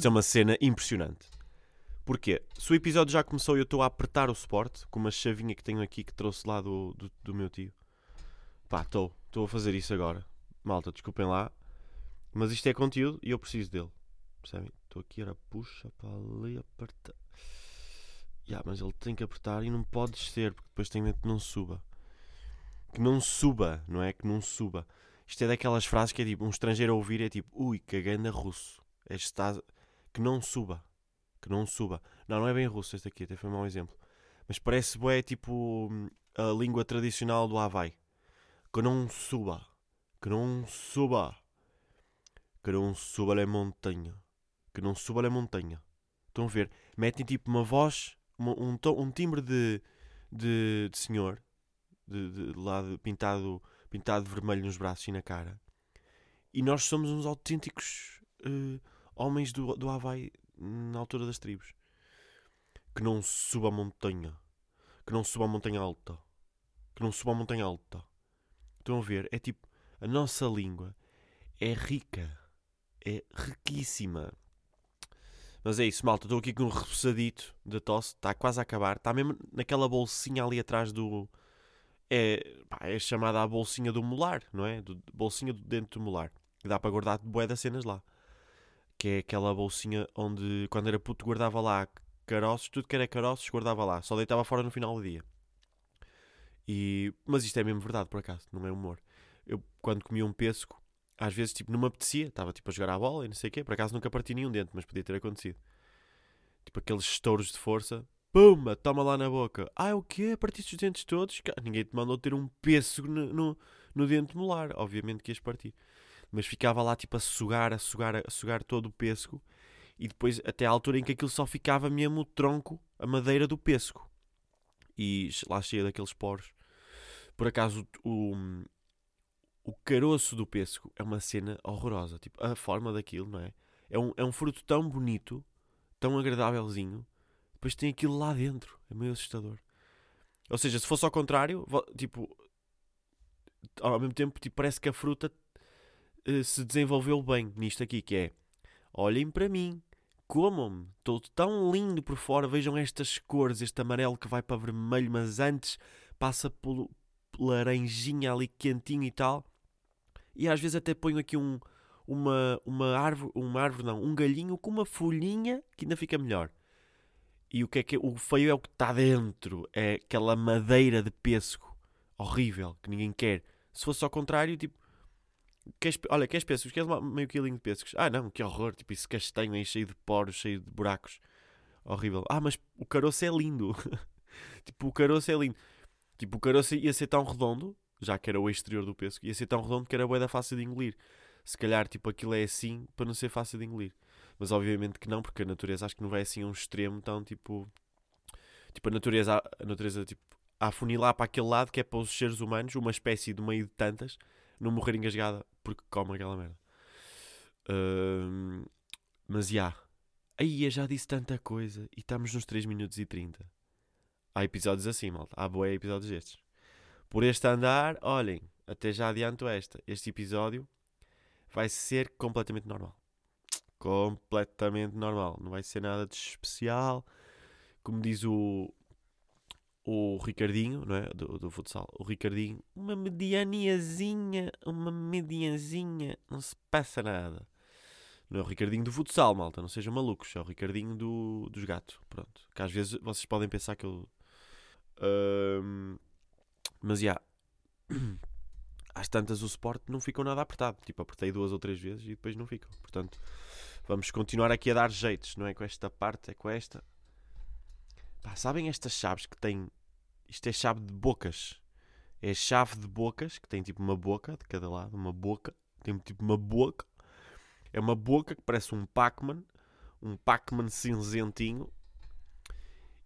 Isto é uma cena impressionante. Porquê? Se o episódio já começou e eu estou a apertar o suporte com uma chavinha que tenho aqui que trouxe lá do, do, do meu tio. Pá, estou. Estou a fazer isso agora. Malta, desculpem lá. Mas isto é conteúdo e eu preciso dele. Percebem? Estou aqui, era puxa para ali, aperta. Yeah, mas ele tem que apertar e não pode descer, porque depois tem medo que não suba. Que não suba, não é? Que não suba. Isto é daquelas frases que é tipo, um estrangeiro a ouvir é tipo, ui, caganda russo. Está... Que não suba. Que não suba. Não, não é bem russo este aqui, até foi um mau exemplo. Mas parece é tipo a língua tradicional do Havaí. Que não suba. Que não suba. Que não suba a montanha. Que não suba a montanha. Estão a ver? Metem tipo uma voz, uma, um, um timbre de, de, de senhor, de, de, de pintado pintado de vermelho nos braços e na cara. E nós somos uns autênticos uh, homens do, do Havaí na altura das tribos. Que não suba a montanha. Que não suba a montanha alta. Que não suba a montanha alta. Estão a ver? É tipo, a nossa língua é rica. É riquíssima. Mas é isso, malta. Estou aqui com um repousadito de tosse. Está quase a acabar. Está mesmo naquela bolsinha ali atrás do, é, pá, é chamada a bolsinha do molar, não é? Do, bolsinha do dente do molar. Dá para guardar bué das cenas lá. Que é aquela bolsinha onde, quando era puto, guardava lá caroços, tudo que era caroços, guardava lá. Só deitava fora no final do dia. E, mas isto é mesmo verdade, por acaso, não é humor. Eu, quando comia um pesco, às vezes, tipo, não me apetecia. Estava, tipo, a jogar à bola e não sei o quê. Por acaso nunca parti nenhum dente, mas podia ter acontecido. Tipo, aqueles estouros de força Pumba, toma lá na boca. Ah, o quê? Partiste os dentes todos? Ninguém te mandou ter um pêssego no, no, no dente molar. Obviamente que ias partir. Mas ficava lá tipo a sugar, a sugar, a sugar todo o pêssego. E depois até à altura em que aquilo só ficava mesmo o tronco, a madeira do pêssego. E lá cheia daqueles poros. Por acaso o, o caroço do pêssego é uma cena horrorosa. Tipo, a forma daquilo, não é? É um, é um fruto tão bonito, tão agradávelzinho depois tem aquilo lá dentro. É meio assustador. Ou seja, se fosse ao contrário, tipo, ao mesmo tempo, tipo, parece que a fruta se desenvolveu bem nisto aqui, que é olhem para mim, comam-me, estou tão lindo por fora, vejam estas cores, este amarelo que vai para vermelho, mas antes passa pelo laranjinha ali quentinho e tal. E às vezes até ponho aqui um, uma, uma árvore, uma árvore não, um galhinho com uma folhinha que ainda fica melhor. E o que é que o feio é o que está dentro, é aquela madeira de pêssego horrível que ninguém quer. Se fosse ao contrário, tipo, queres, olha, queres pêssegos? Queres uma, meio quilinho de pêssegos? Ah, não, que horror, tipo, isso castanho aí cheio de poros, cheio de buracos, horrível. Ah, mas o caroço é lindo, tipo, o caroço é lindo. Tipo, o caroço ia ser tão redondo, já que era o exterior do pêssego, ia ser tão redondo que era boa da fácil de engolir. Se calhar, tipo, aquilo é assim para não ser fácil de engolir. Mas obviamente que não, porque a natureza acho que não vai assim a um extremo tão tipo. Tipo, a natureza, a natureza tipo, a afunilar para aquele lado que é para os seres humanos, uma espécie de meio de tantas, não morrer engasgada porque come aquela merda. Uh, mas já. Aí eu já disse tanta coisa e estamos nos 3 minutos e 30. Há episódios assim, malta. Há boé episódios destes. Por este andar, olhem, até já adianto esta. Este episódio vai ser completamente normal completamente normal. Não vai ser nada de especial. Como diz o, o Ricardinho, não é? Do, do futsal. O Ricardinho, uma medianiazinha, uma medianzinha, não se passa nada. Não é o Ricardinho do futsal, malta, não sejam malucos. É o Ricardinho do, dos gatos. Pronto. Que às vezes vocês podem pensar que eu. Um, mas já. Yeah. Às tantas o suporte não ficou nada apertado. Tipo, apertei duas ou três vezes e depois não ficam. Portanto, Vamos continuar aqui a dar jeitos, não é com esta parte, é com esta. Pá, sabem estas chaves que têm. Isto é chave de bocas. É chave de bocas, que tem tipo uma boca de cada lado, uma boca. Tem tipo uma boca. É uma boca que parece um Pac-Man. Um Pac-Man cinzentinho.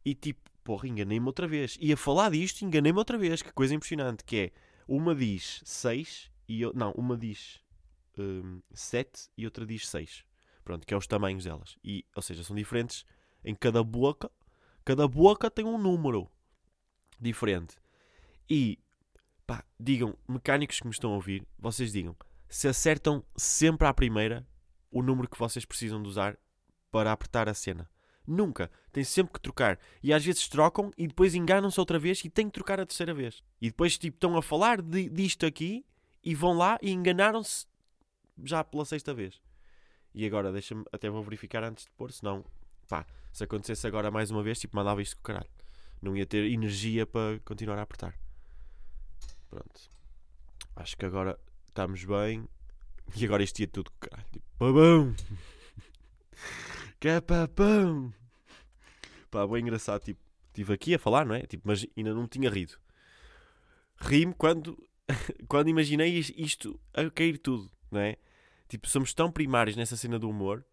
E tipo, porra, enganei-me outra vez. E a falar disto, enganei-me outra vez. Que coisa impressionante. Que é, uma diz 6 e... Eu, não, uma diz 7 um, e outra diz 6. Pronto, que é os tamanhos delas. E, ou seja, são diferentes em cada boca. Cada boca tem um número diferente. E, pá, digam, mecânicos que me estão a ouvir, vocês digam, se acertam sempre à primeira o número que vocês precisam de usar para apertar a cena. Nunca. Tem sempre que trocar. E às vezes trocam e depois enganam-se outra vez e têm que trocar a terceira vez. E depois tipo, estão a falar de, disto aqui e vão lá e enganaram-se já pela sexta vez. E agora, deixa-me, até vou verificar antes de pôr, senão, pá, se acontecesse agora mais uma vez, tipo, mandava isto com o caralho. Não ia ter energia para continuar a apertar. Pronto. Acho que agora estamos bem. E agora isto ia tudo com o caralho. Tipo, babão! que é papão! Pá, bem engraçado. Tipo, estive aqui a falar, não é? Tipo, mas ainda não tinha rido. Ri-me quando, quando imaginei isto a cair tudo, não é? Tipo, somos tão primários nessa cena do humor.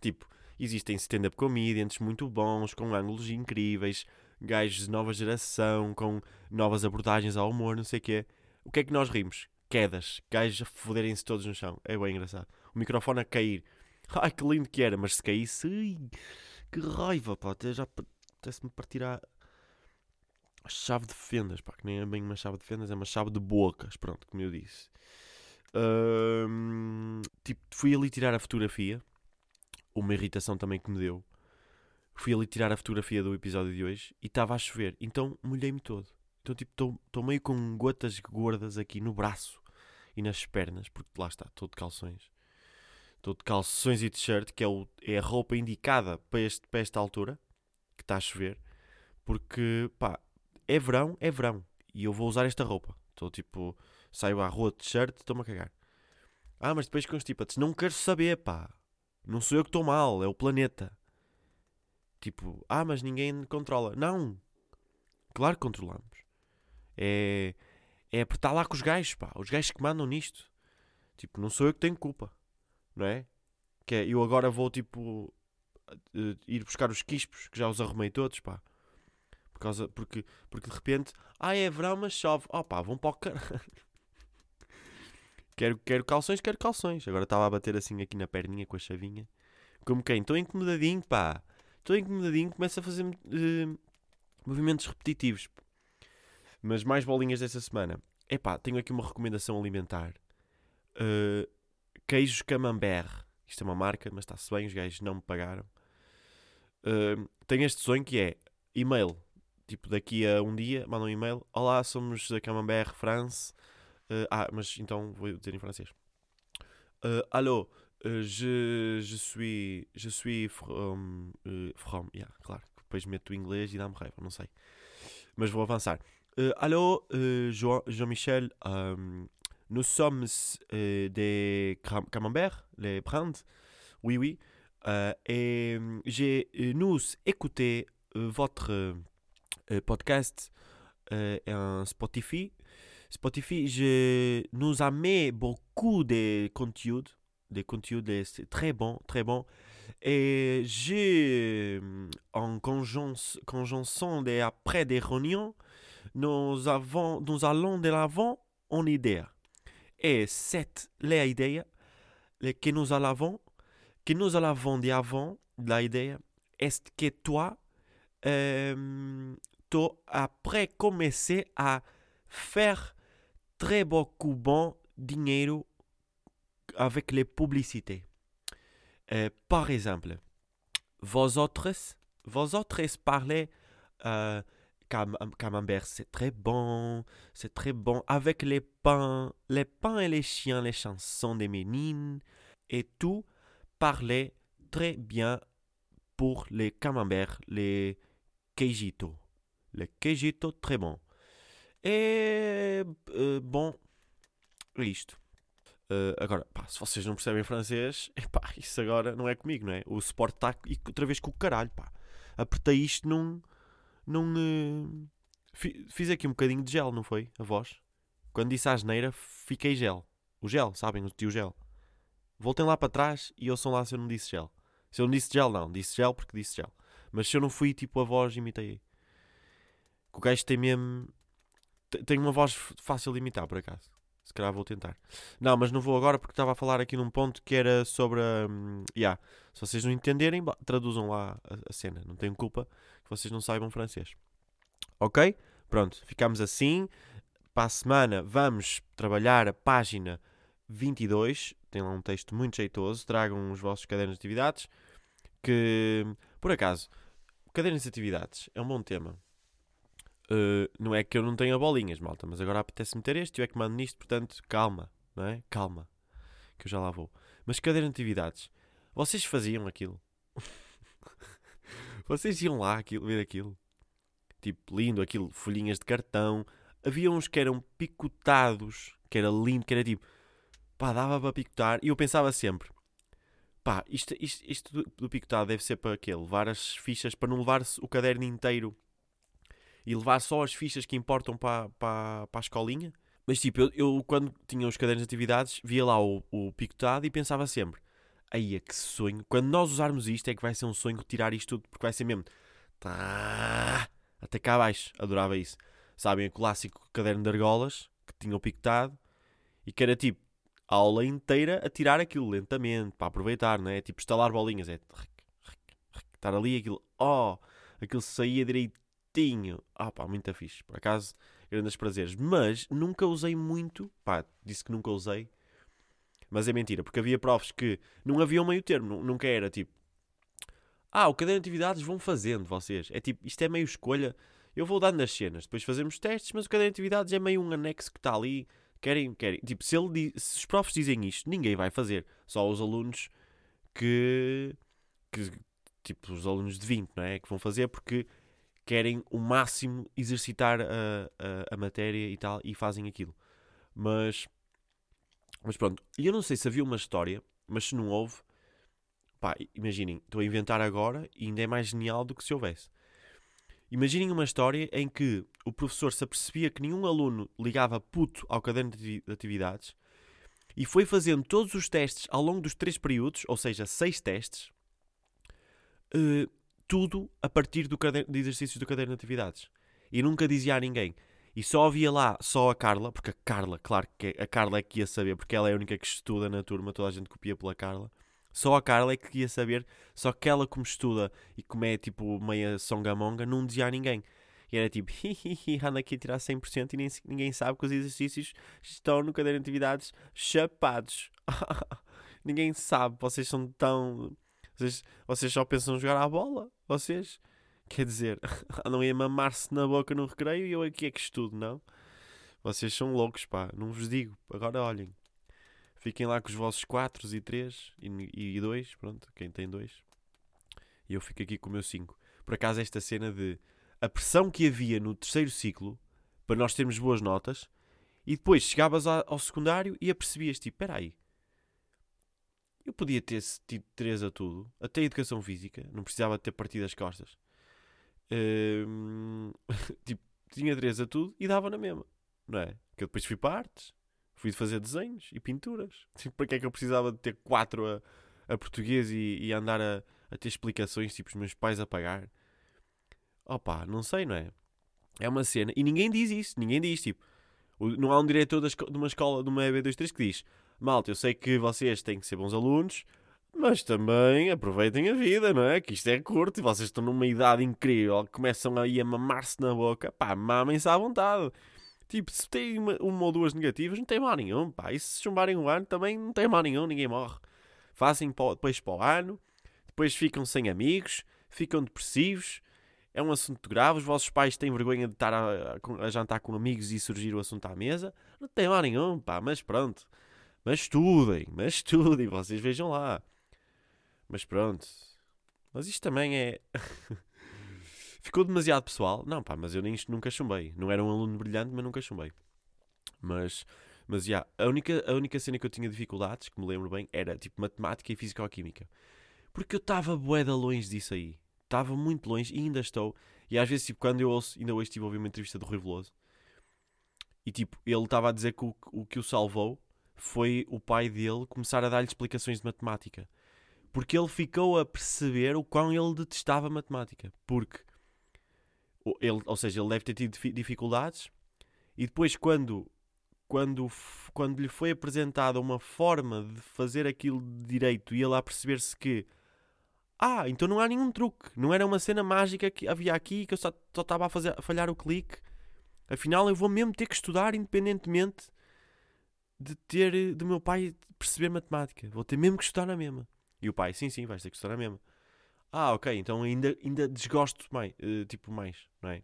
Tipo, existem stand-up comedians muito bons, com ângulos incríveis, gajos de nova geração, com novas abordagens ao humor, não sei o quê. O que é que nós rimos? Quedas, gajos a foderem-se todos no chão. É bem engraçado. O microfone a cair. Ai, que lindo que era, mas se caísse, ai, que raiva, pá. Até já apetece-me partir a, chave de fendas, pá. Que nem é bem uma chave de fendas, é uma chave de bocas, pronto, como eu disse. Tipo, fui ali tirar a fotografia. Uma irritação também que me deu. Fui ali tirar a fotografia do episódio de hoje e estava a chover. Então molhei-me todo. Então, tipo, estou meio com gotas gordas aqui no braço e nas pernas, porque lá está, estou de calções. Estou de calções e t-shirt, que é, o, é a roupa indicada para, este, para esta altura, que está a chover, porque, pá, é verão, é verão, e eu vou usar esta roupa. Estou tipo, saio à rua de t-shirt, estou-me a cagar. Ah, mas depois constipa-te. Não quero saber, pá. Não sou eu que estou mal, é o planeta. Tipo, ah, mas ninguém controla. Não. Claro que controlamos. É, é apertar lá com os gajos, pá. Os gajos que mandam nisto. Tipo, não sou eu que tenho culpa não é? Que é, eu agora vou tipo uh, ir buscar os quispos, que já os arrumei todos, pá. Por causa, porque, porque de repente, ah, é verão, mas chove. Oh pá, vão para o caralho. quero, quero calções, quero calções. Agora estava a bater assim aqui na perninha com a chavinha. Como quem? Estou incomodadinho, pá. Estou incomodadinho, começa a fazer uh, movimentos repetitivos. Mas mais bolinhas dessa semana. Epá, tenho aqui uma recomendação alimentar. Uh, Queijos Camembert. Isto é uma marca, mas está-se bem, os gajos não me pagaram. Uh, tenho este sonho que é e-mail. Tipo, daqui a um dia, mandam um e-mail. Olá, somos da Camembert France. Uh, ah, mas então vou dizer em francês. Uh, alô, je, je suis, je suis from, uh, from, yeah, claro. Depois meto o inglês e dá-me raiva, não sei. Mas vou avançar. Alô, Jean-Michel, um, nous sommes euh, des camemberts, les brands. Oui, oui. Euh, et euh, j'ai nous écouté votre podcast en Spotify. Spotify, je nous a mis beaucoup de contenu, des contenus très bon, très bon. Et j'ai, en conjonction des après des réunions, nous, avons, nous allons de l'avant en idée é cette ideia que nous allons que nous allons de avant la idée est que toi euh, tu après commencer à faire très beaucoup bon dinheiro avec les publicités. Euh, par exemple, vos autres, vos autres parlez euh, camembert, c'est très bon, c'est très bon. Avec les pains, les pains et les chiens, les chansons des ménines et tout, parlait très bien pour les camemberts, les queijitos. Les queijitos, très bon. E, uh, bom, isto. Uh, agora, pá, se vocês não percebem francês, isso agora não é comigo, não é? O suporte está outra vez com o caralho, pá. Apertei isto num não. Uh, fiz aqui um bocadinho de gel, não foi? A voz. Quando disse a asneira, fiquei gel. O gel, sabem? O tio gel. Voltem lá para trás e ouçam lá se eu não disse gel. Se eu não disse gel, não. Disse gel porque disse gel. Mas se eu não fui tipo a voz, imitei. O gajo tem mesmo. Tem uma voz fácil de imitar, por acaso. Se calhar vou tentar. Não, mas não vou agora porque estava a falar aqui num ponto que era sobre a. Um, yeah. Se vocês não entenderem, traduzam lá a, a cena. Não tenho culpa que vocês não saibam francês. Ok? Pronto, ficamos assim. Para a semana vamos trabalhar a página 22. Tem lá um texto muito jeitoso. Tragam os vossos cadernos de atividades. Que, por acaso, cadernos de atividades é um bom tema. Uh, não é que eu não tenha bolinhas, malta, mas agora apetece meter este, eu é que mando nisto, portanto, calma, não é? Calma, que eu já lá vou. Mas caderno de atividades, vocês faziam aquilo? vocês iam lá aquilo, ver aquilo? Tipo, lindo, aquilo, folhinhas de cartão. Havia uns que eram picotados, que era lindo, que era tipo, pá, dava para picotar. E eu pensava sempre, pá, isto, isto, isto do, do picotado deve ser para quê? Levar as fichas, para não levar o caderno inteiro e levar só as fichas que importam para, para, para a escolinha. Mas tipo, eu, eu, quando tinha os cadernos de atividades, via lá o, o picotado e pensava sempre: aí é que sonho, quando nós usarmos isto é que vai ser um sonho tirar isto tudo, porque vai ser mesmo tá, até cá abaixo. Adorava isso. Sabem, o clássico caderno de argolas que tinha o picotado e que era tipo a aula inteira a tirar aquilo lentamente para aproveitar, não é? Tipo estalar bolinhas, é estar ali aquilo, oh, aquilo saía direito tinho. Ah pá, muito fixe. Por acaso, grandes prazeres. Mas nunca usei muito. Pá, disse que nunca usei. Mas é mentira, porque havia profs que não havia um meio termo. Nunca era tipo. Ah, o caderno de atividades vão fazendo vocês. É tipo, isto é meio escolha. Eu vou dando as cenas, depois fazemos testes, mas o caderno de atividades é meio um anexo que está ali. Querem, querem. Tipo, se, ele, se os profs dizem isto, ninguém vai fazer. Só os alunos que. que tipo, os alunos de 20, não é? Que vão fazer porque querem o máximo exercitar a, a, a, matéria e tal, e fazem aquilo. Mas, mas pronto, e eu não sei se havia uma história, mas se não houve, pá, imaginem, estou a inventar agora e ainda é mais genial do que se houvesse. Imaginem uma história em que o professor se apercebia que nenhum aluno ligava puto ao caderno de atividades e foi fazendo todos os testes ao longo dos três períodos, ou seja, seis testes, uh, tudo a partir do caderno, de exercícios do caderno de atividades. E nunca dizia a ninguém. E só havia lá só a Carla, porque a Carla, claro que a Carla é que ia saber, porque ela é a única que estuda na turma, toda a gente copia pela Carla. Só a Carla é que ia saber, só que ela, como estuda e como é tipo meia songamonga, não dizia a ninguém. E era tipo, hihihi, anda aqui a tirar 100% e nem, ninguém sabe que os exercícios estão no caderno de atividades chapados. ninguém sabe, vocês são tão vocês, vocês só pensam jogar à bola? Vocês? Quer dizer, andam aí a mamar-se na boca no recreio e eu aqui é que estudo, não? Vocês são loucos, pá. Não vos digo. Agora olhem. Fiquem lá com os vossos 4 e 3 e 2, pronto, quem tem 2. E eu fico aqui com o meu 5. Por acaso, esta cena de a pressão que havia no terceiro ciclo para nós termos boas notas e depois chegavas ao secundário e apercebias tipo, espera aí, eu podia ter tido 3 a tudo, até a educação física, não precisava ter partido as costas. Uh, tipo, tinha 3 a tudo e dava na mesma, não é? Que eu depois fui para artes, fui fazer desenhos e pinturas. Tipo, para que é que eu precisava de ter 4 a, a português e, e andar a, a, ter explicações, tipo, os meus pais a pagar? Opa, não sei, não é? É uma cena, e ninguém diz isso, ninguém diz, tipo, não há um diretor de uma escola, de uma EB23 que diz malta, eu sei que vocês têm que ser bons alunos, mas também aproveitem a vida, não é? Que isto é curto e vocês estão numa idade incrível, começam aí a mamar-se na boca, pá, mamem-se à vontade. Tipo, se tem uma, uma, ou duas negativas, não tem mal nenhum, pá. E se chumbarem um ano, também não tem mal nenhum, ninguém morre. Fazem depois para o ano, depois ficam sem amigos, ficam depressivos. É um assunto grave. Os vossos pais têm vergonha de estar a, a, a jantar com amigos e surgir o assunto à mesa. Não tem mal nenhum, pá, mas pronto. Mas estudem, mas estudem, vocês vejam lá. Mas pronto. Mas isto também é. Ficou demasiado pessoal? Não, pá, mas eu nem isto nunca chumbei. Não era um aluno brilhante, mas nunca chumbei. Mas, mas já, a única, a única cena que eu tinha dificuldades, que me lembro bem, era tipo matemática e físico-química. Porque eu estava boeda longe disso aí. Estava muito longe e ainda estou. E às vezes, tipo, quando eu ouço, ainda hoje estive a ouvir uma entrevista do Rui Veloso. E tipo, ele estava a dizer que o, o que o salvou foi o pai dele começar a dar-lhe explicações de matemática. Porque ele ficou a perceber o quão ele detestava matemática. Porque, ele, ou seja, ele deve ter tido dificuldades e depois, quando, quando, quando lhe foi apresentada uma forma de fazer aquilo direito e ele a perceber-se que ah, então não há nenhum truque, não era uma cena mágica que havia aqui que eu só, só estava a, fazer, a falhar o clique. Afinal, eu vou mesmo ter que estudar independentemente de ter do meu pai perceber matemática. Vou ter mesmo que estudar na mesma. E o pai, sim, sim, vais ter que estudar na mesma. Ah, ok, então ainda, ainda desgosto mais, eh, tipo, mais, não é?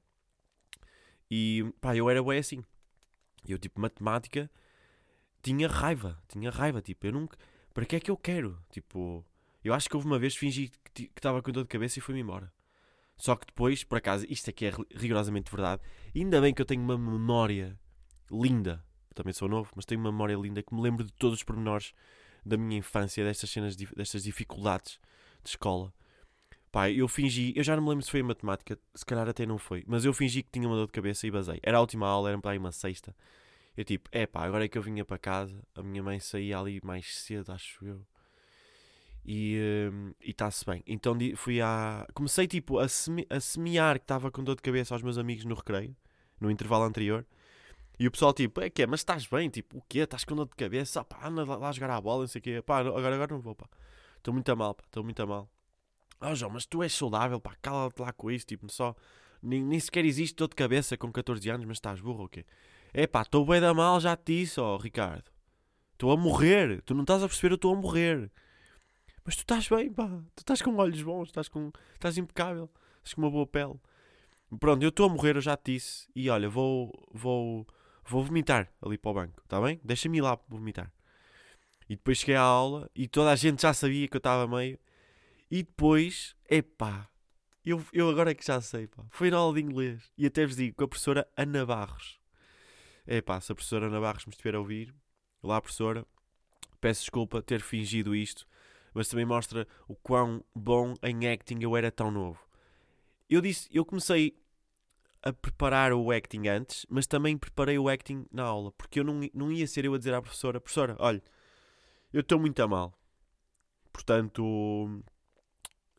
E pá, eu era bem assim. Eu, tipo, matemática, tinha raiva, tinha raiva, tipo, eu nunca. Para que é que eu quero? Tipo, eu acho que houve uma vez fingi que estava com dor de cabeça e fui-me embora. Só que depois, por acaso, isto aqui é rigorosamente verdade. Ainda bem que eu tenho uma memória linda. Também sou novo, mas tenho uma memória linda que me lembro de todos os pormenores da minha infância, destas cenas, destas dificuldades de escola. Pá, eu fingi, eu já não me lembro se foi a matemática, se calhar até não foi, mas eu fingi que tinha uma dor de cabeça e basei. Era a última aula, era para aí uma sexta. Eu tipo, é pá, agora é que eu vinha para casa, a minha mãe saía ali mais cedo, acho eu. E hum, está-se bem. Então fui a. Comecei tipo a, a semear que estava com dor de cabeça aos meus amigos no recreio, no intervalo anterior. E o pessoal tipo, é que é, mas estás bem? Tipo, o quê? Estás com dor de cabeça? Ah, pá, anda lá jogar a bola, não sei o quê. Pá, agora, agora não vou, pá. Estou muito a mal, pá, estou muito a mal. Ah, oh, João, mas tu és saudável, pá, cala-te lá com isso, tipo, só. Nem, nem sequer existe dor de cabeça com 14 anos, mas estás burro ou quê? É pá, estou bem da mal, já te disse, ó, Ricardo. Estou a morrer, tu não estás a perceber, eu estou a morrer. Mas tu estás bem, pá, tu estás com olhos bons, estás, com, estás impecável, estás com uma boa pele. Pronto, eu estou a morrer, eu já te disse, e olha, vou, vou, vou vomitar ali para o banco, está bem? Deixa-me ir lá vomitar. E depois cheguei à aula e toda a gente já sabia que eu estava meio e depois, epá, eu, eu agora é que já sei, pá. Foi na aula de inglês. E até vos digo, com a professora Ana Barros. Epá, se a professora Ana Barros me estiver a ouvir, lá professora, peço desculpa ter fingido isto, mas também mostra o quão bom em acting eu era tão novo. Eu disse, eu comecei a preparar o acting antes, mas também preparei o acting na aula, porque eu não, não ia ser eu a dizer à professora, professora, olha, eu estou muito a mal. Portanto,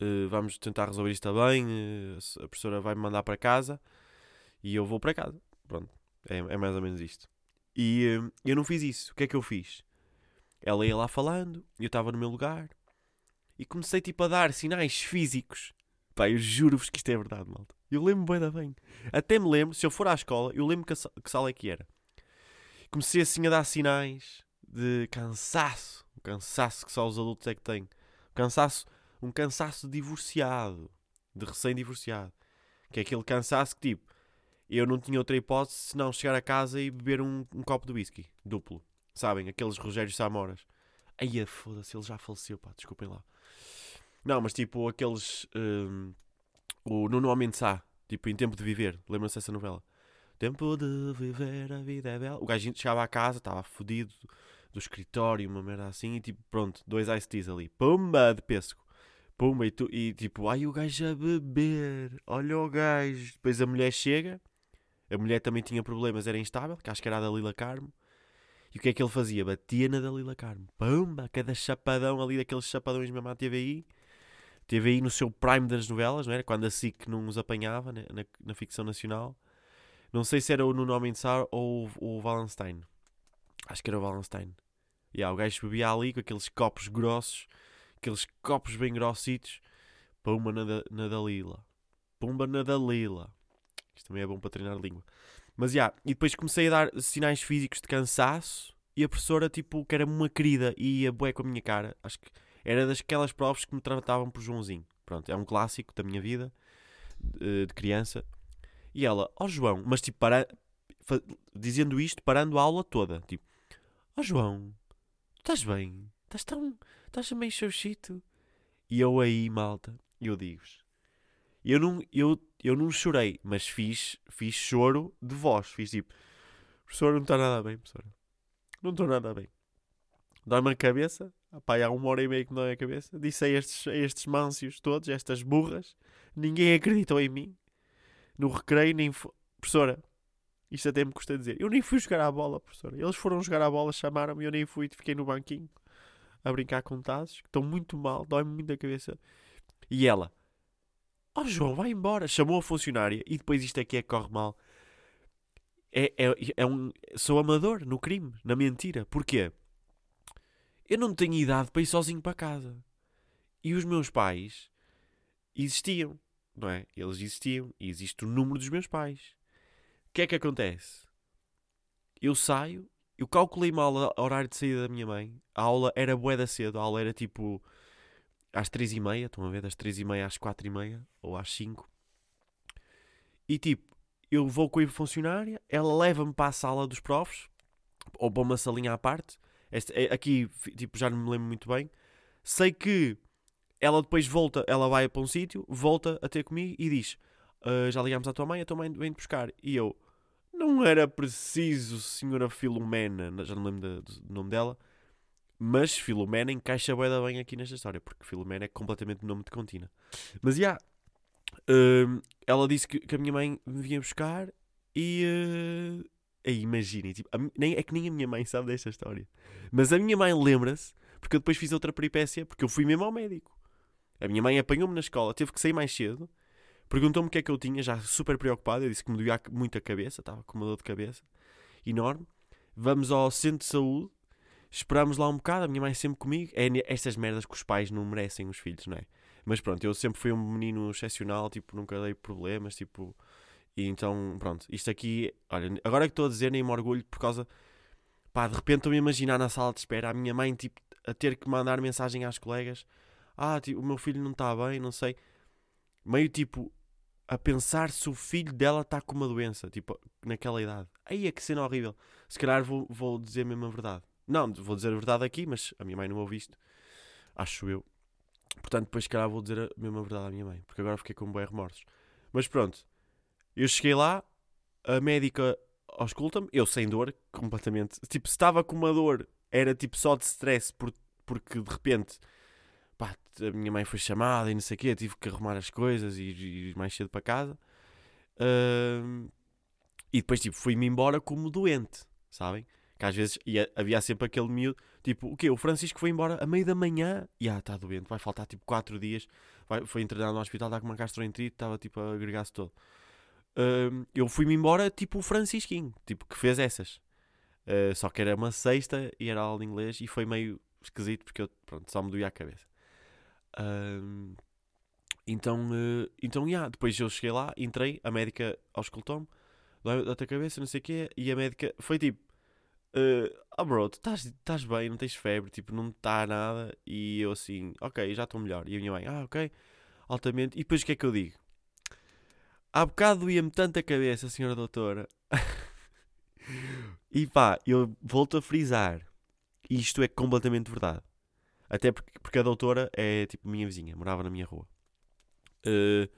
uh, vamos tentar resolver isto bem. Uh, a professora vai me mandar para casa e eu vou para casa. Pronto, é, é mais ou menos isto. E uh, eu não fiz isso. O que é que eu fiz? Ela ia lá falando, eu estava no meu lugar e comecei tipo a dar sinais físicos. Pá, eu juro-vos que isto é verdade, malta. Eu lembro bem bem. Até me lembro, se eu for à escola, eu lembro que, que sala é que era. Comecei assim a dar sinais de cansaço. Um cansaço que só os adultos é que têm. Cansaço um cansaço divorciado, de recém-divorciado. Que é aquele cansaço que, tipo, eu não tinha outra hipótese senão chegar a casa e beber um, um copo de whisky duplo. Sabem? Aqueles Rogério Samoras. Aí, foda-se, ele já faleceu, pá, desculpem lá. Não, mas tipo, aqueles. Um, o Nuno Homem de Sá, tipo, em Tempo de Viver. Lembram-se dessa novela? Tempo de viver, a vida é bela. O gajo chegava à casa, estava fodido do escritório, uma merda assim, e tipo, pronto, dois ice teas ali. Pumba de pêssego. Pumba, e, tu, e tipo, ai o gajo a beber, olha o gajo. Depois a mulher chega, a mulher também tinha problemas, era instável, que acho que era a da Lila Carmo. E o que é que ele fazia? Batia na da Lila Carmo. Pumba, cada chapadão ali, daqueles chapadões mesmo à TVI. TVI no seu prime das novelas, não era? Quando a SIC não os apanhava né? na, na, ficção nacional. Não sei se era o Nuno Mensar ou o, Wallenstein. Acho que era o Wallenstein. E yeah, o gajo bebia ali com aqueles copos grossos aqueles copos bem grossitos, pumba na, na Dalila. Pumba na Dalila. Isto também é bom para treinar língua. Mas já, yeah, e depois comecei a dar sinais físicos de cansaço e a professora, tipo, que era uma querida e ia bué com a minha cara. Acho que era daquelas provas que me tratavam por Joãozinho. Pronto, é um clássico da minha vida de, de criança. E ela, ó oh, João, mas tipo, para, dizendo isto, parando a aula toda, tipo, ó oh, João, estás bem? Estás tão estás meio chauchito. E eu aí, malta, eu digo-vos. Eu não, eu, eu não chorei, mas fiz, fiz choro de voz. Fiz tipo, professor, não está nada bem, professora. Não estou nada bem. Dói-me a cabeça. Pá, há uma hora e meia que me dói a cabeça. Disse a estes, a estes mâncios todos, estas burras. Ninguém acreditou em mim. No recreio, nem... Professora, isto até me custa dizer. Eu nem fui jogar a bola, professora. Eles foram jogar a bola, chamaram-me, eu nem fui, fiquei no banquinho a brincar com tazos, que estão muito mal, dói-me muito a cabeça. E ela, ó oh, João, vai embora. Chamou a funcionária e depois isto aqui é que corre mal. É, é, é um, sou amador no crime, na mentira. Porquê? Eu não tenho idade para ir sozinho para casa. E os meus pais existiam, não é? Eles existiam e existe o número dos meus pais. O que é que acontece? Eu saio eu calculei mal o horário de saída da minha mãe. A aula era bué da cedo. A aula era tipo às 3 e meia, estão a ver? Das 3 e meia às 4 e meia, ou às 5. E tipo, eu vou com a funcionária, ela leva-me para a sala dos profs, ou para uma salinha à parte. Este, é- aqui, tipo, já não me lembro muito bem. Sei que ela depois volta, ela vai para um sítio, volta a ter comigo e diz: "Ah, Já ligámos à tua mãe, a tua mãe vem-te buscar. E eu, não era preciso, senhora Filomena, já não lembro da- do nome dela, mas Filomena encaixa bem, bem aqui nesta história, porque Filomena é completamente nome de contina. Mas já, hum, ela disse que, que a minha mãe me vinha buscar e. eh, aí imaginem, tipo, nem, é que nem a minha mãe sabe desta história. Mas a minha mãe lembra-se, porque eu depois fiz outra peripécia, porque eu fui mesmo ao médico. A minha mãe apanhou-me na escola, teve que sair mais cedo, perguntou-me o que é que eu tinha, já super preocupado. Eu disse que me doía muito a cabeça, estava com uma dor de cabeça enorme. Vamos ao centro de saúde, esperamos lá um bocado, a minha mãe sempre comigo. É estas merdas que os pais não merecem os filhos, não é? Mas pronto, eu sempre fui um menino excepcional, tipo, nunca dei problemas, tipo. E então, pronto, isto aqui, olha, agora é que estou a dizer, nem me orgulho por causa. Pá, de repente estou-me a imaginar na sala de espera a minha mãe, tipo, a ter que mandar mensagem às colegas: Ah, tipo, o meu filho não está bem, não sei. Meio tipo, a pensar se o filho dela está com uma doença, tipo, naquela idade. Aí é que cena horrível. Se calhar vou, vou dizer mesmo a verdade. Não, vou dizer a verdade aqui, mas a minha mãe não ouve isto. Acho eu. Portanto, depois, se calhar, vou dizer a mesma verdade à minha mãe, porque agora fiquei com bem remorsos. Mas pronto, eu cheguei lá, a médica ausculta-me, eu sem dor, completamente. Tipo, se estava com uma dor, era tipo só de stress, por, porque de repente, pá, a minha mãe foi chamada e não sei o quê, tive que arrumar as coisas e ir mais cedo para casa. Ahm, e depois, tipo, fui-me embora como doente, sabem? Que às vezes ia- havia sempre aquele miúdo, tipo, o quê? O Francisco foi embora a meio da manhã e ah, está doente, vai faltar tipo 4 dias, vai, foi internado no hospital, está com uma gastroenterite, estava tipo a agregar-se todo. Eu fui-me embora tipo o Francisquinho, tipo, que fez essas. Ah, só que era uma sexta e era aula de inglês e foi meio esquisito porque eu, pronto, só me doía a cabeça. Ahm, então, eh, então, yeah, depois eu cheguei lá, entrei, a médica auscultou-me, dói-te a cabeça, não sei o quê, e a médica foi tipo, eh, ah bro, tu estás bem, não tens febre, tipo, não está nada, e eu assim, ok, já estou melhor. E a minha mãe, ah, ok, altamente, e depois o que é que eu digo? Há bocado doía-me tanta cabeça, senhora doutora. e pá, eu volto a frisar, isto é completamente verdade. Até porque, porque a doutora é tipo minha vizinha, morava na minha rua. Eh,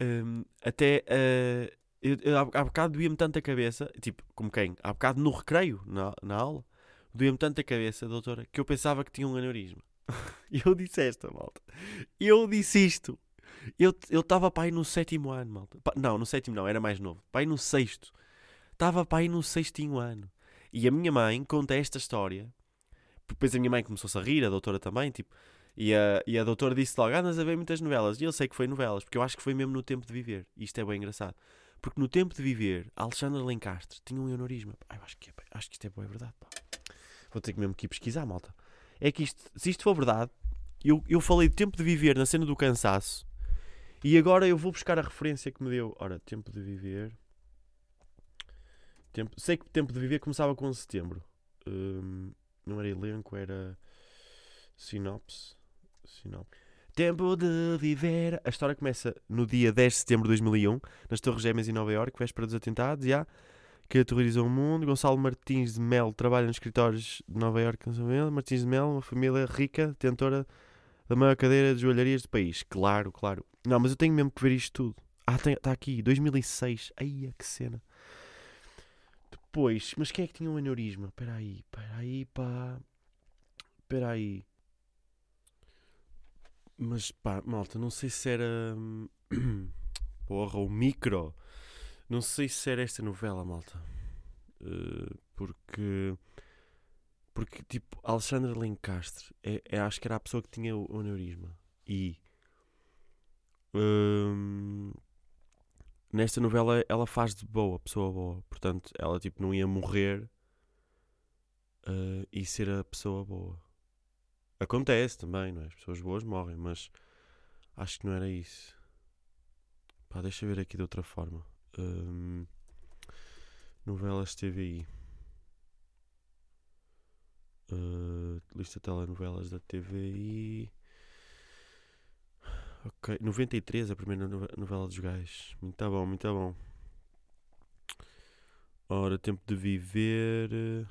hum, até eh, eu, eu, há bocado doía-me tanta cabeça, tipo, como quem? Há bocado no recreio, na, na aula, doía-me tanta cabeça, doutora, que eu pensava que tinha um aneurisma. Eu disse esta, malta. Eu disse isto. Eu estava para aí no sétimo ano, malta. Pa- não, no sétimo não, era mais novo. Para aí no sexto. Estava para aí no sextinho ano. E a minha mãe conta esta história. Depois a minha mãe começou-se a rir, a doutora também, tipo. E a, e a doutora disse logo: andas a ver muitas novelas. E eu sei que foi novelas, porque eu acho que foi mesmo no tempo de viver. E isto é bem engraçado. Porque no tempo de viver, a Alexandra Lencastre tinha um. Pá, eu acho que, é, acho que isto é boa verdade. Pá. Vou ter que mesmo que ir pesquisar, malta. É que isto, se isto for verdade, eu, eu falei de tempo de viver na cena do cansaço. E agora eu vou buscar a referência que me deu. Ora, tempo de viver. Tempo, sei que tempo de viver começava com setembro. Hum, não era elenco, era sinopse. sinopse. Tempo de viver. A história começa no dia 10 de setembro de 2001, nas Torres Gêmeas em Nova Iorque, véspera dos atentados, já, que aterrorizou o mundo. Gonçalo Martins de Melo trabalha nos escritórios de Nova Iorque. Martins de Melo, uma família rica, detentora da maior cadeira de joalharias do país. Claro, claro. Não, mas eu tenho mesmo que ver isto tudo. Ah, está aqui, 2006. Ai, que cena. Depois, mas quem é que tinha um aneurisma? Espera aí, espera aí, pá. Espera aí. Mas pá, malta, não sei se era. hum, Porra, o micro. Não sei se era esta novela, malta. Eh, porque. Porque, tipo, Alexandra Lencastre, é, é- acho que era a pessoa que tinha o, o aneurisma. E. nesta novela ela faz de boa, pessoa boa. Portanto, ela, tipo, não ia morrer. eh, e ser a pessoa boa. Acontece também, não é? As pessoas boas morrem, mas acho que não era isso. Pá, deixa ver aqui de outra forma. Hum, novelas TVI. Uh, lista de telenovelas da TVI. Ok, 93, a primeira nove- novela dos gajos. Muito bom, muito bom. Ora, Tempo de Viver. eh,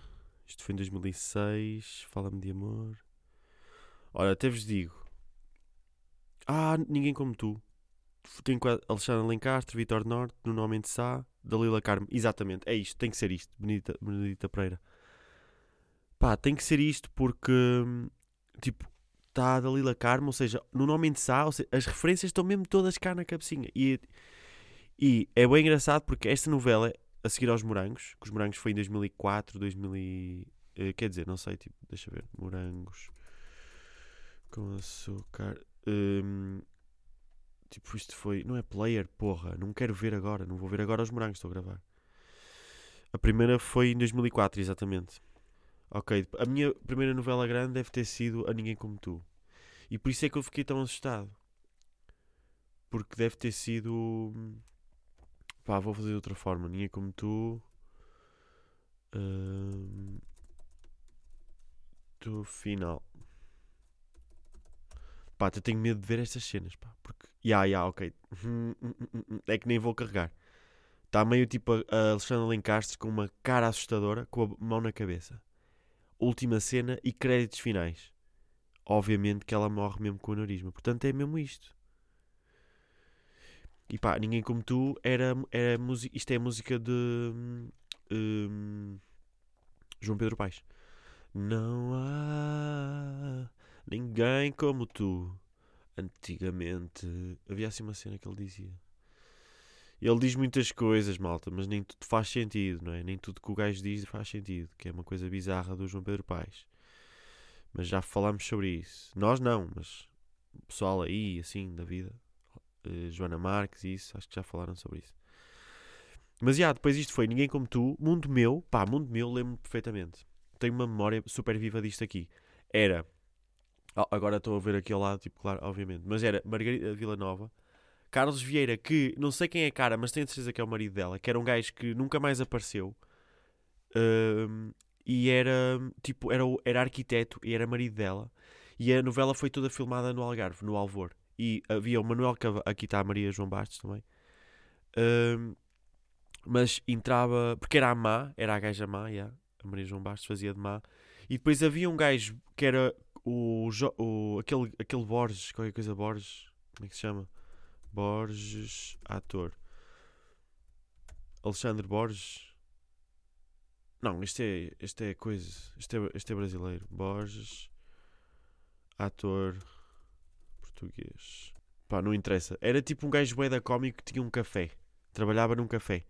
Isto foi em 2006. Fala-me de amor. Ora, até vos digo. Ah, Ninguém Como Tu. Tem Alexandre Lencastre, Vitor Norte, Nuno Homem de Sá, Dalila Carmo. Exatamente, é isto, tem que ser isto. Benedita, Benedita Pereira. Pá, tem que ser isto porque, hum, tipo, está a Dalila Carmo, ou seja, no nome de Sá, seja, as referências estão mesmo todas cá na cabecinha. E, e é bem engraçado porque esta novela, a seguir aos Morangos, que os Morangos foi em 2004, 2000 e, eh, quer dizer, não sei, tipo, deixa ver, Morangos com açúcar. hum, tipo, isto foi, não é player, porra, não quero ver agora, não vou ver agora os Morangos, estou a gravar. A primeira foi em 2004, exatamente. Ok, a minha primeira novela grande deve ter sido A Ninguém Como Tu. E por isso é que eu fiquei tão assustado. Porque deve ter sido. Pá, vou fazer de outra forma. Ninguém Como Tu. Hum, Do final. Pá, eu tenho medo de ver estas cenas, pá. Porque. Ya, ya, ok. É que nem vou carregar. Está meio tipo a Alexandra Lencastre com uma cara assustadora, com a mão na cabeça última cena e créditos finais. Obviamente que ela morre mesmo com o aneurisma. Portanto, é mesmo isto. E pá, Ninguém Como Tu era, era música. Isto é música de. hum, hum, João Pedro Paes. Não há ninguém como tu. Antigamente havia assim uma cena que ele dizia. Ele diz muitas coisas, malta, mas nem tudo faz sentido, não é? Nem tudo que o gajo diz faz sentido, que é uma coisa bizarra do João Pedro Paes. Mas já falámos sobre isso. Nós não, mas o pessoal aí, assim, da vida, eh, Joana Marques e isso, acho que já falaram sobre isso. Mas já, depois isto foi Ninguém Como Tu, Mundo Meu, pá, Mundo Meu, lembro-me perfeitamente. Tenho uma memória super viva disto aqui. Era, oh, agora estou a ver aqui ao lado, tipo, claro, obviamente, mas era Margarida Vila Nova, Carlos Vieira, que não sei quem é a cara, mas tenho certeza que é o marido dela, que era um gajo que nunca mais apareceu. Ahm, e era tipo, era, era arquiteto e era marido dela. E a novela foi toda filmada no Algarve, no Alvor. E havia o Manuel aqui está a Maria João Bastos também. Ahm, mas entrava, porque era a má, era a gaja má, yeah, a Maria João Bastos fazia de má. E depois havia um gajo que era o, o aquele, aquele Borges, qualquer coisa Borges, como é que se chama? Borges, ator. Alexandre Borges. Não, este é, este é coisa. Este é, este é brasileiro. Borges, ator português. Pá, não interessa. Era tipo um gajo bué da cómico que tinha um café. Trabalhava num café.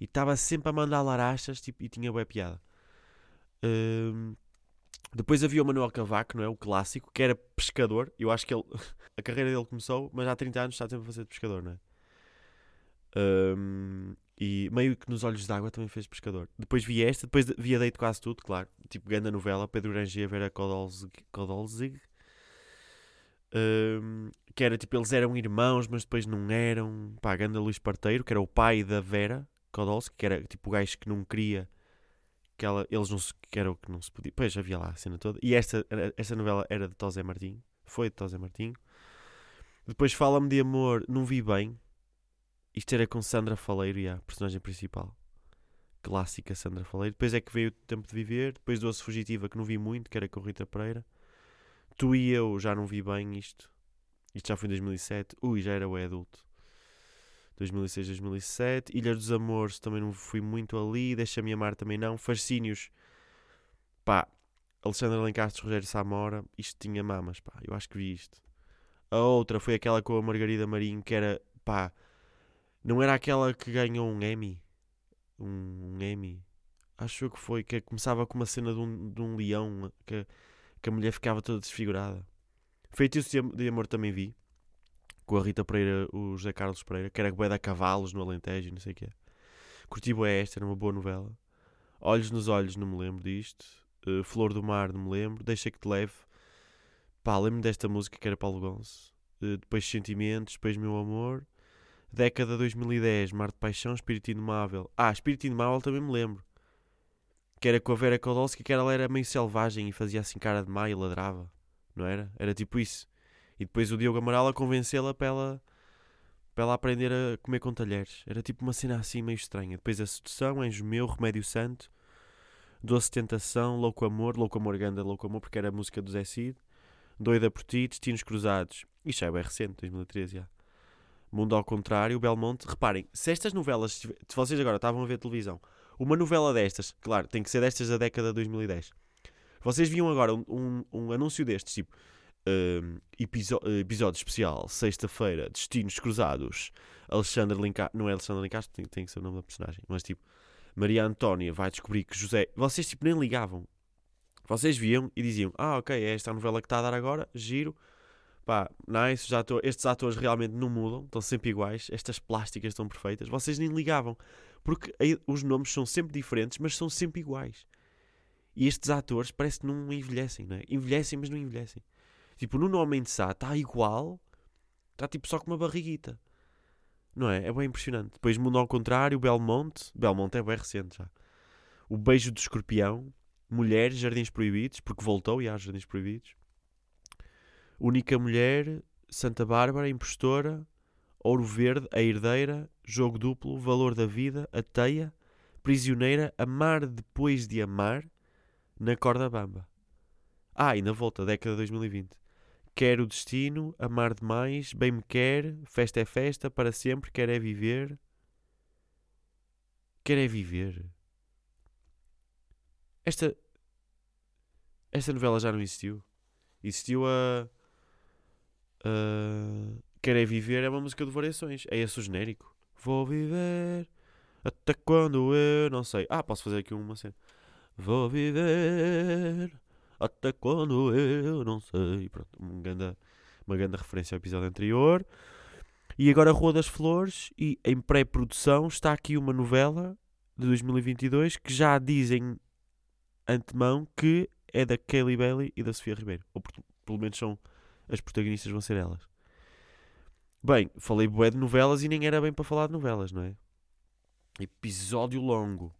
E estava sempre a mandar larachas tipo, e tinha bué piada. Hum, depois havia o Manuel Cavaco, não é? O clássico, que era pescador. Eu acho que ele, a carreira dele começou, mas há 30 anos está sempre a fazer de pescador, não é? Hum, e meio que nos Olhos d'Água também fez pescador. Depois vi esta, depois via Deito Quase Tudo, claro. Tipo, grande novela, Pedro Granger, Vera Kodolzig. Kodolzig. Hum, que era tipo, eles eram irmãos, mas depois não eram. Pá, Ganda Luís Parteiro, que era o pai da Vera Kodolzig, que era tipo o gajo que não queria que ela, eles não se, que era o que não se podia. Pois havia lá a cena toda. E esta, esta novela era de Tosé Martinho. Foi de Tosé Martinho. Depois fala-me de amor, não vi bem. Isto era com Sandra Faleiro, a personagem principal. Clássica Sandra Faleiro. Depois é que veio o Tempo de Viver. Depois Doce Fugitiva, que não vi muito, que era com Rita Pereira. Tu e eu já não vi bem isto. Isto já foi em 2007. Ui, já era o adulto. 2006, 2007. Ilha dos Amores também não fui muito ali. Deixa-me amar também não. Fascínios. Pá. Alexandre Lencastre, Rogério Samora. Isto tinha mamas, pá. Eu acho que vi isto. A outra foi aquela com a Margarida Marinho, que era, pá. Não era aquela que ganhou um Emmy? Um, um Emmy? Acho que foi. Que começava com uma cena de um, de um leão. Que, que a mulher ficava toda desfigurada. Feitiço de Amor também vi com a Rita Pereira, o José Carlos Pereira, que era bué da cavalos no Alentejo, e não sei o que é. Curti bué esta, era uma boa novela. Olhos nos Olhos, não me lembro disto. Uh, Flor do Mar, não me lembro. Deixa que te leve. Pá, lembro-me desta música que era Paulo Gonçalves. Uh, depois Sentimentos, depois Meu Amor. Década 2010, Mar de Paixão, Espírito Indomável. Ah, Espírito Indomável também me lembro. Que era com a Vera Kodolski, que ela era meio selvagem e fazia assim cara de má e ladrava. Não era? Era tipo isso. E depois o Diogo Amaral a convencê-la para ela, para ela aprender a comer com talheres. Era tipo uma cena assim meio estranha. Depois a sedução, Anjo Meu, Remédio Santo, Doce Tentação, Louco Amor, Louco Amor Ganda, Louco Amor, porque era a música do Zé Cid, Doida por Ti, Destinos Cruzados. Isto é bem recente, 2013 já. Mundo ao contrário, Belmonte. Reparem, se estas novelas, se vocês agora estavam a ver televisão, uma novela destas, claro, tem que ser destas da década de 2010. Vocês viam agora um, um, um anúncio destes, tipo um, episódio especial, sexta-feira, Destinos Cruzados, Alexandre Lincastro, não é Alexandre Lincastro, tem, tem que ser o nome da personagem, mas tipo, Maria Antónia vai descobrir que José. Vocês tipo nem ligavam. Vocês viam e diziam: Ah, ok, é esta a novela que está a dar agora, giro. Pá, nice, já estes atores realmente não mudam, estão sempre iguais, estas plásticas estão perfeitas. Vocês nem ligavam, porque aí, os nomes são sempre diferentes, mas são sempre iguais. E estes atores parece que não envelhecem, não é? Envelhecem, mas não envelhecem. Tipo, no Homem de Sá está igual, está tipo só com uma barriguita. Não é? É bem impressionante. Depois Mundo ao Contrário, Belmonte. Belmonte é bem recente já. O Beijo do Escorpião. Mulheres, Jardins Proibidos, porque voltou e há Jardins Proibidos. Única Mulher, Santa Bárbara, Impostora, Ouro Verde, A Herdeira, Jogo Duplo, Valor da Vida, A Teia, Prisioneira, Amar Depois de Amar, Na Corda Bamba. Ah, e na volta, década de 2020. Quero o destino, amar demais, bem me quer, festa é festa, para sempre, quer é viver. Quer é viver. Esta. Esta novela já não existiu. Existiu a. Uh, Quer é Viver é uma música de Variações. É esse o genérico. Vou viver até quando eu não sei. Ah, posso fazer aqui uma cena. Vou viver até quando eu não sei. Pronto, uma grande, uma grande referência ao episódio anterior. E agora Rua das Flores. E em pré-produção está aqui uma novela de 2022 que já dizem antemão que é da Kelly Bailey e da Sofia Ribeiro. Ou pelo menos são as protagonistas vão ser elas. Bem, falei bué de novelas e nem era bem para falar de novelas, não é? Episódio longo.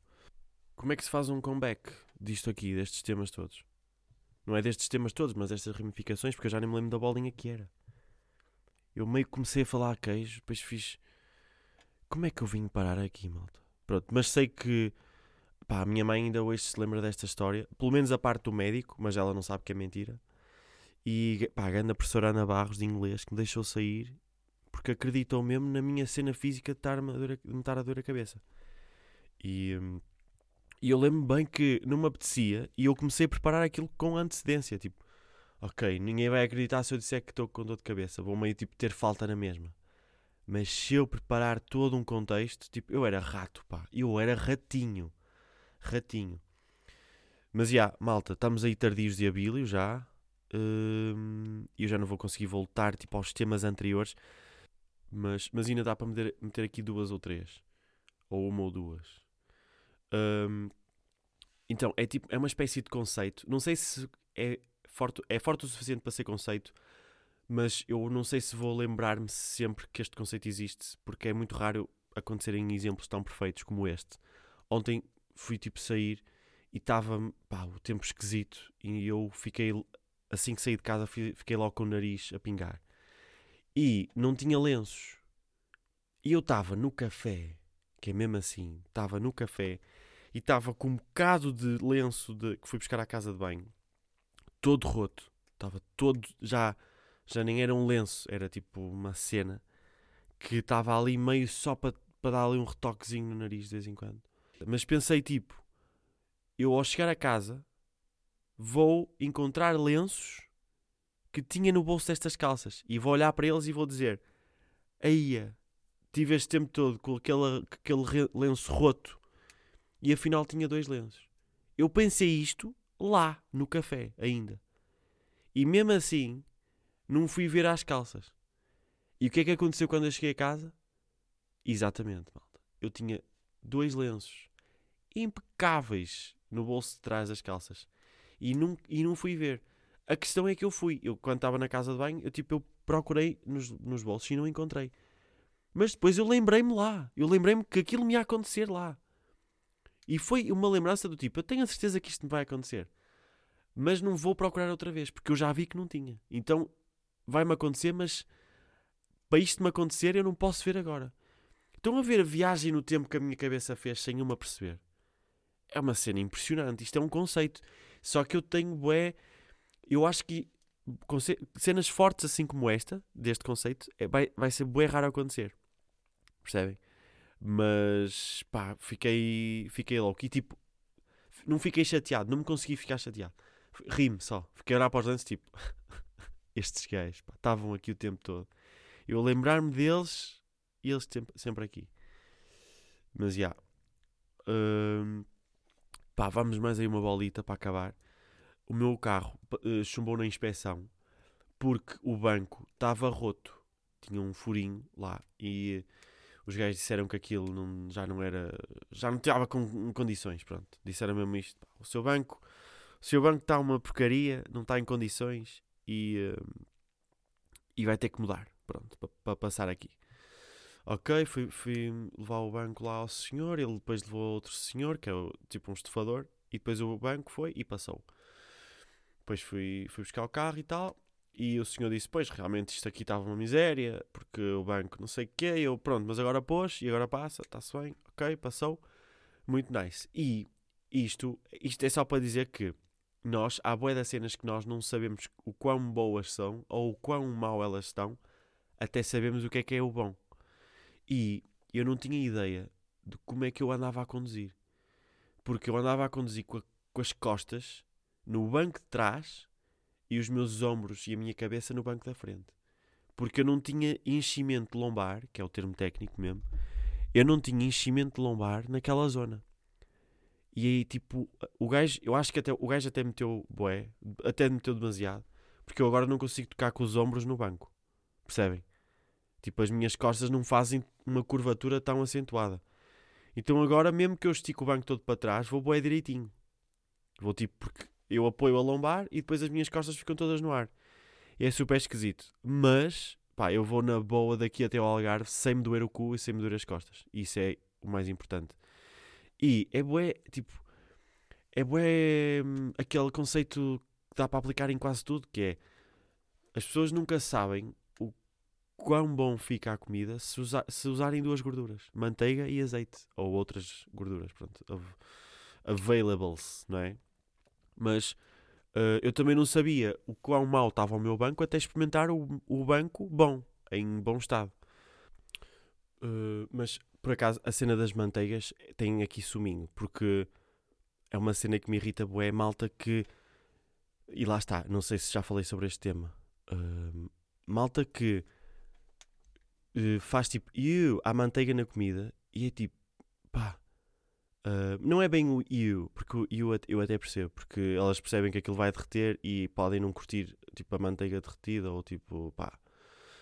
Como é que se faz um comeback disto aqui, destes temas todos? Não é destes temas todos, mas destas ramificações, porque eu já nem me lembro da bolinha que era. Eu meio que comecei a falar a queijo, depois fiz. Como é que eu vim parar aqui, malta? Pronto, mas sei que. Pá, a minha mãe ainda hoje se lembra desta história. Pelo menos a parte do médico, mas ela não sabe que é mentira. E pá, a grande professora Ana Barros de inglês que me deixou sair porque acreditam mesmo na minha cena física de, estar de me estar a dor a cabeça. E, hum, e eu lembro bem que não me apetecia e eu comecei a preparar aquilo com antecedência. Tipo, ok, ninguém vai acreditar se eu disser que estou com dor de cabeça. Vou meio tipo ter falta na mesma. Mas se eu preparar todo um contexto, tipo, eu era rato, pá. Eu era ratinho. Ratinho. Mas já, yeah, malta, estamos aí tardios de abílio já e eu já não vou conseguir voltar tipo, aos temas anteriores, mas, mas ainda dá para meter, meter aqui duas ou três, ou uma ou duas. Um, então, é tipo, é uma espécie de conceito. Não sei se é forte, é forte o suficiente para ser conceito, mas eu não sei se vou lembrar-me sempre que este conceito existe, porque é muito raro acontecerem exemplos tão perfeitos como este. Ontem fui tipo sair e estava o tempo esquisito e eu fiquei assim que saí de casa, fiquei logo com o nariz a pingar. E não tinha lenços. E eu estava no café, que é mesmo assim, estava no café e estava com um bocado de lenço de, que fui buscar à casa de banho, todo roto. Estava todo, já, já nem era um lenço, era tipo uma cena que estava ali meio só para, dar ali um retoquezinho no nariz de vez em quando. Mas pensei tipo, eu ao chegar a casa vou encontrar lenços que tinha no bolso destas calças e vou olhar para eles e vou dizer: Aí, tive este tempo todo com aquele, aquele lenço roto e afinal tinha dois lenços. Eu pensei isto lá no café ainda. E mesmo assim, não fui ver as calças. E o que é que aconteceu quando eu cheguei a casa? Exatamente, malta. Eu tinha dois lenços impecáveis no bolso de trás das calças e não, e não fui ver. A questão é que eu fui. Eu, quando estava na casa de banho, eu, tipo, eu procurei nos, nos bolsos e não encontrei. Mas depois eu lembrei-me lá. Eu lembrei-me que aquilo me ia acontecer lá. E foi uma lembrança do tipo: eu tenho a certeza que isto me vai acontecer. Mas não vou procurar outra vez, porque eu já vi que não tinha. Então vai-me acontecer, mas para isto me acontecer eu não posso ver agora. Estão a ver a viagem no tempo que a minha cabeça fez sem uma perceber. É uma cena impressionante. Isto é um conceito. Só que eu tenho bué. Eu acho que cenas fortes assim como esta, deste conceito, é, vai, vai ser bué raro acontecer. Percebem? Mas pá, fiquei, fiquei louco. E tipo, não fiquei chateado, não me consegui ficar chateado. Ri-me só. Fiquei a olhar para os lances tipo, estes gajos estavam aqui o tempo todo. Eu lembrar-me deles e eles sempre, aqui. Mas já. Yeah. Uh, pá, vamos mais aí uma bolita para acabar. O meu carro uh, chumbou na inspeção porque o banco estava roto. Tinha um furinho lá e os gajos disseram que aquilo não, já não era. já não estava com condições. Pronto, disseram mesmo isto. O seu banco, o seu banco está uma porcaria, não está em condições e, uh, e vai ter que mudar. Pronto, para pa passar aqui. Ok, fui, fui levar o banco lá ao senhor, ele depois levou outro senhor, que é tipo um estufador, e depois o banco foi e passou. Depois fui, fui buscar o carro e tal, e o senhor disse: Pois, realmente isto aqui estava uma miséria, porque o banco não sei o quê. Eu, pronto, mas agora pôs e agora passa, está-se bem, ok, passou. Muito nice. E isto, isto é só para dizer que nós, há boas das cenas que nós não sabemos o quão boas são ou o quão mal elas estão, até sabemos o que é que é o bom. E eu não tinha ideia de como é que eu andava a conduzir. Porque eu andava a conduzir com, a, com as costas no banco de trás e os meus ombros e a minha cabeça no banco da frente. Porque eu não tinha enchimento lombar, que é o termo técnico mesmo, eu não tinha enchimento lombar naquela zona. E aí, tipo, o gajo, eu acho que até, o gajo até meteu boé, até meteu demasiado, porque eu agora não consigo tocar com os ombros no banco. Percebem? Tipo, as minhas costas não fazem uma curvatura tão acentuada. Então agora, mesmo que eu estico o banco todo para trás, vou boé direitinho. Vou tipo, porque eu apoio a lombar e depois as minhas costas ficam todas no ar. É super esquisito. Mas, pá, eu vou na boa daqui até ao Algarve sem me doer o cu e sem me doer as costas. Isso é o mais importante. E é bué, tipo, é bué hum, aquele conceito que dá para aplicar em quase tudo, que é as pessoas nunca sabem o quão bom fica a comida se, usa, se usarem duas gorduras, manteiga e azeite, ou outras gorduras, pronto, availables, não é? Mas uh, eu também não sabia o quão mal estava o meu banco até experimentar o, o banco bom, em bom estado. Uh, mas por acaso a cena das manteigas tem aqui suminho, porque é uma cena que me irrita bué, malta que. E lá está, não sei se já falei sobre este tema. Uh, malta que uh, faz tipo, eu, há manteiga na comida e é tipo, pá, Uh, não é bem o you, porque o you eu até percebo, porque elas percebem que aquilo vai derreter e podem não curtir tipo a manteiga derretida ou tipo, pá,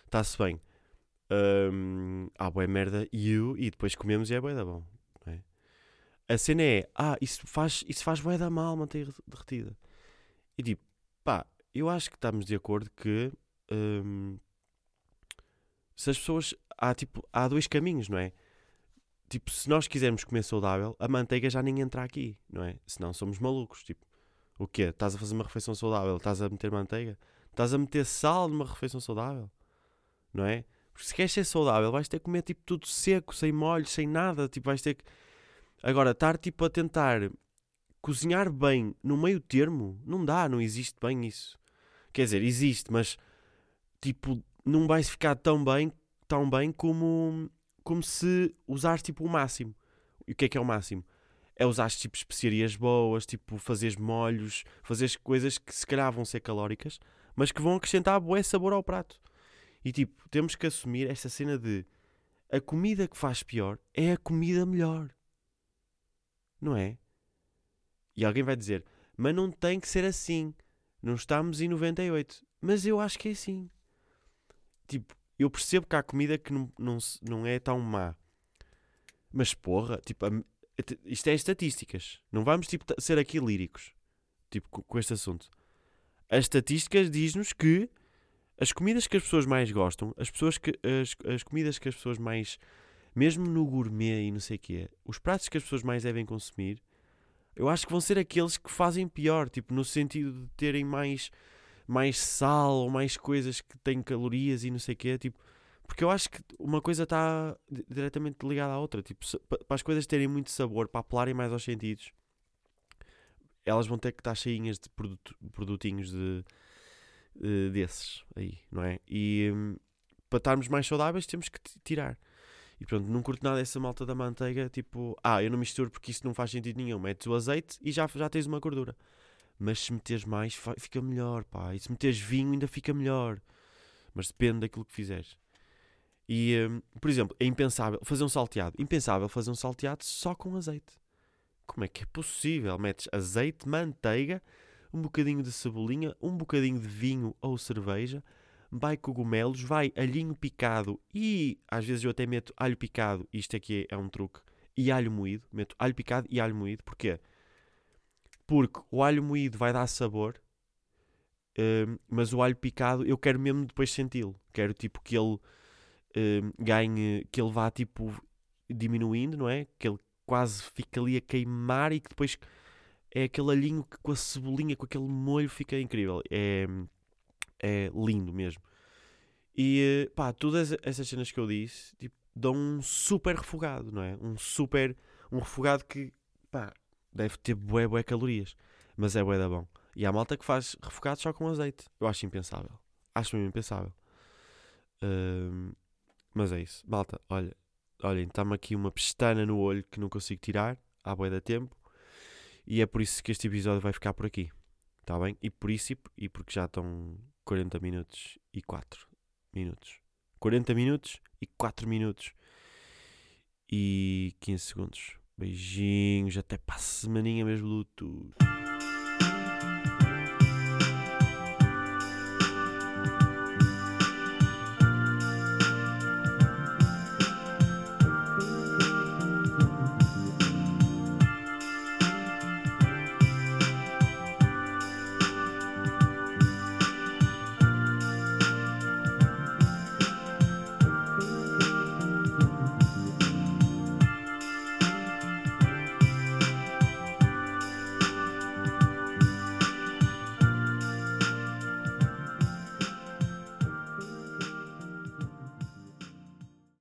está-se bem. Um, há boa merda you e depois comemos e é boa da bom. É? A cena é, ah, isso faz, isso faz boa mal, manteiga derretida. E tipo, pá, eu acho que estamos de acordo que um, se as pessoas, há tipo, há dois caminhos, não é? Tipo, se nós quisermos comer saudável, a manteiga já nem entra aqui, não é? Senão somos malucos. Tipo, o quê? Estás a fazer uma refeição saudável? Estás a meter manteiga? Estás a meter sal numa refeição saudável? Não é? Porque se queres ser saudável, vais ter que comer tipo tudo seco, sem molhos, sem nada. Tipo, vais ter que. Agora, estar tipo a tentar cozinhar bem no meio termo, não dá, não existe bem isso. Quer dizer, existe, mas tipo, não vais ficar tão bem, tão bem como como se usares tipo o máximo. E o que é que é o máximo? É usar tipo especiarias boas, tipo fazeres molhos, fazeres coisas que se calhar vão ser calóricas, mas que vão acrescentar bué sabor ao prato. E tipo, temos que assumir esta cena de a comida que faz pior é a comida melhor. Não é? E alguém vai dizer, mas não tem que ser assim. Não estamos em 98. Mas eu acho que é assim. Tipo, eu percebo que há comida que não, não, não é tão má. Mas porra, tipo, isto é estatísticas. Não vamos tipo, ser aqui líricos tipo, com, este assunto. As estatísticas diz-nos que as comidas que as pessoas mais gostam, as, pessoas que, as, as comidas que as pessoas mais, mesmo no gourmet e não sei o quê, os pratos que as pessoas mais devem consumir, eu acho que vão ser aqueles que fazem pior, tipo, no sentido de terem mais mais sal ou mais coisas que têm calorias e não sei o quê, tipo, porque eu acho que uma coisa está diretamente ligada à outra, tipo, para as coisas terem muito sabor, para apelarem mais aos sentidos, elas vão ter que estar cheinhas de produto, produtinhos de, de, desses aí, não é? E um, para estarmos mais saudáveis temos que tirar. E pronto, não curto nada essa malta da manteiga, tipo, ah, eu não misturo porque isso não faz sentido nenhum. Metes o azeite e já, já tens uma gordura. Mas se meteres mais, fica melhor, pá. E se meteres vinho, ainda fica melhor. Mas depende daquilo que fizeres. E, um, por exemplo, é impensável fazer um salteado. Impensável fazer um salteado só com azeite. Como é que é possível? Metes azeite, manteiga, um bocadinho de cebolinha, um bocadinho de vinho ou cerveja, vai cogumelos, vai alhinho picado e às vezes eu até meto alho picado, isto aqui é, um truque, e alho moído. Meto alho picado e alho moído. Porquê? Porque o alho moído vai dar sabor, um, mas o alho picado eu quero mesmo depois senti-lo. Quero tipo que ele um, ganhe, que ele vá tipo diminuindo, não é? Que ele quase fica ali a queimar e que depois é aquele alhinho que com a cebolinha, com aquele molho fica incrível. É, é lindo mesmo. E pá, todas essas cenas que eu disse tipo, dão um super refogado, não é? Um super. Um refogado que pá, deve ter bué, bué calorias, mas é bué da bom. E há malta que faz refogado só com azeite. Eu acho impensável. Acho mesmo impensável. Mas é isso. Malta, olha, olhem, está-me aqui uma pestana no olho que não consigo tirar há bué da tempo. E é por isso que este episódio vai ficar por aqui. Está bem? E por isso e porque já estão 40 minutos e 4 minutos. 40 minutos e 4 minutos e 15 segundos. Beijinhos, até para a semaninha mesmo, Bluetooth.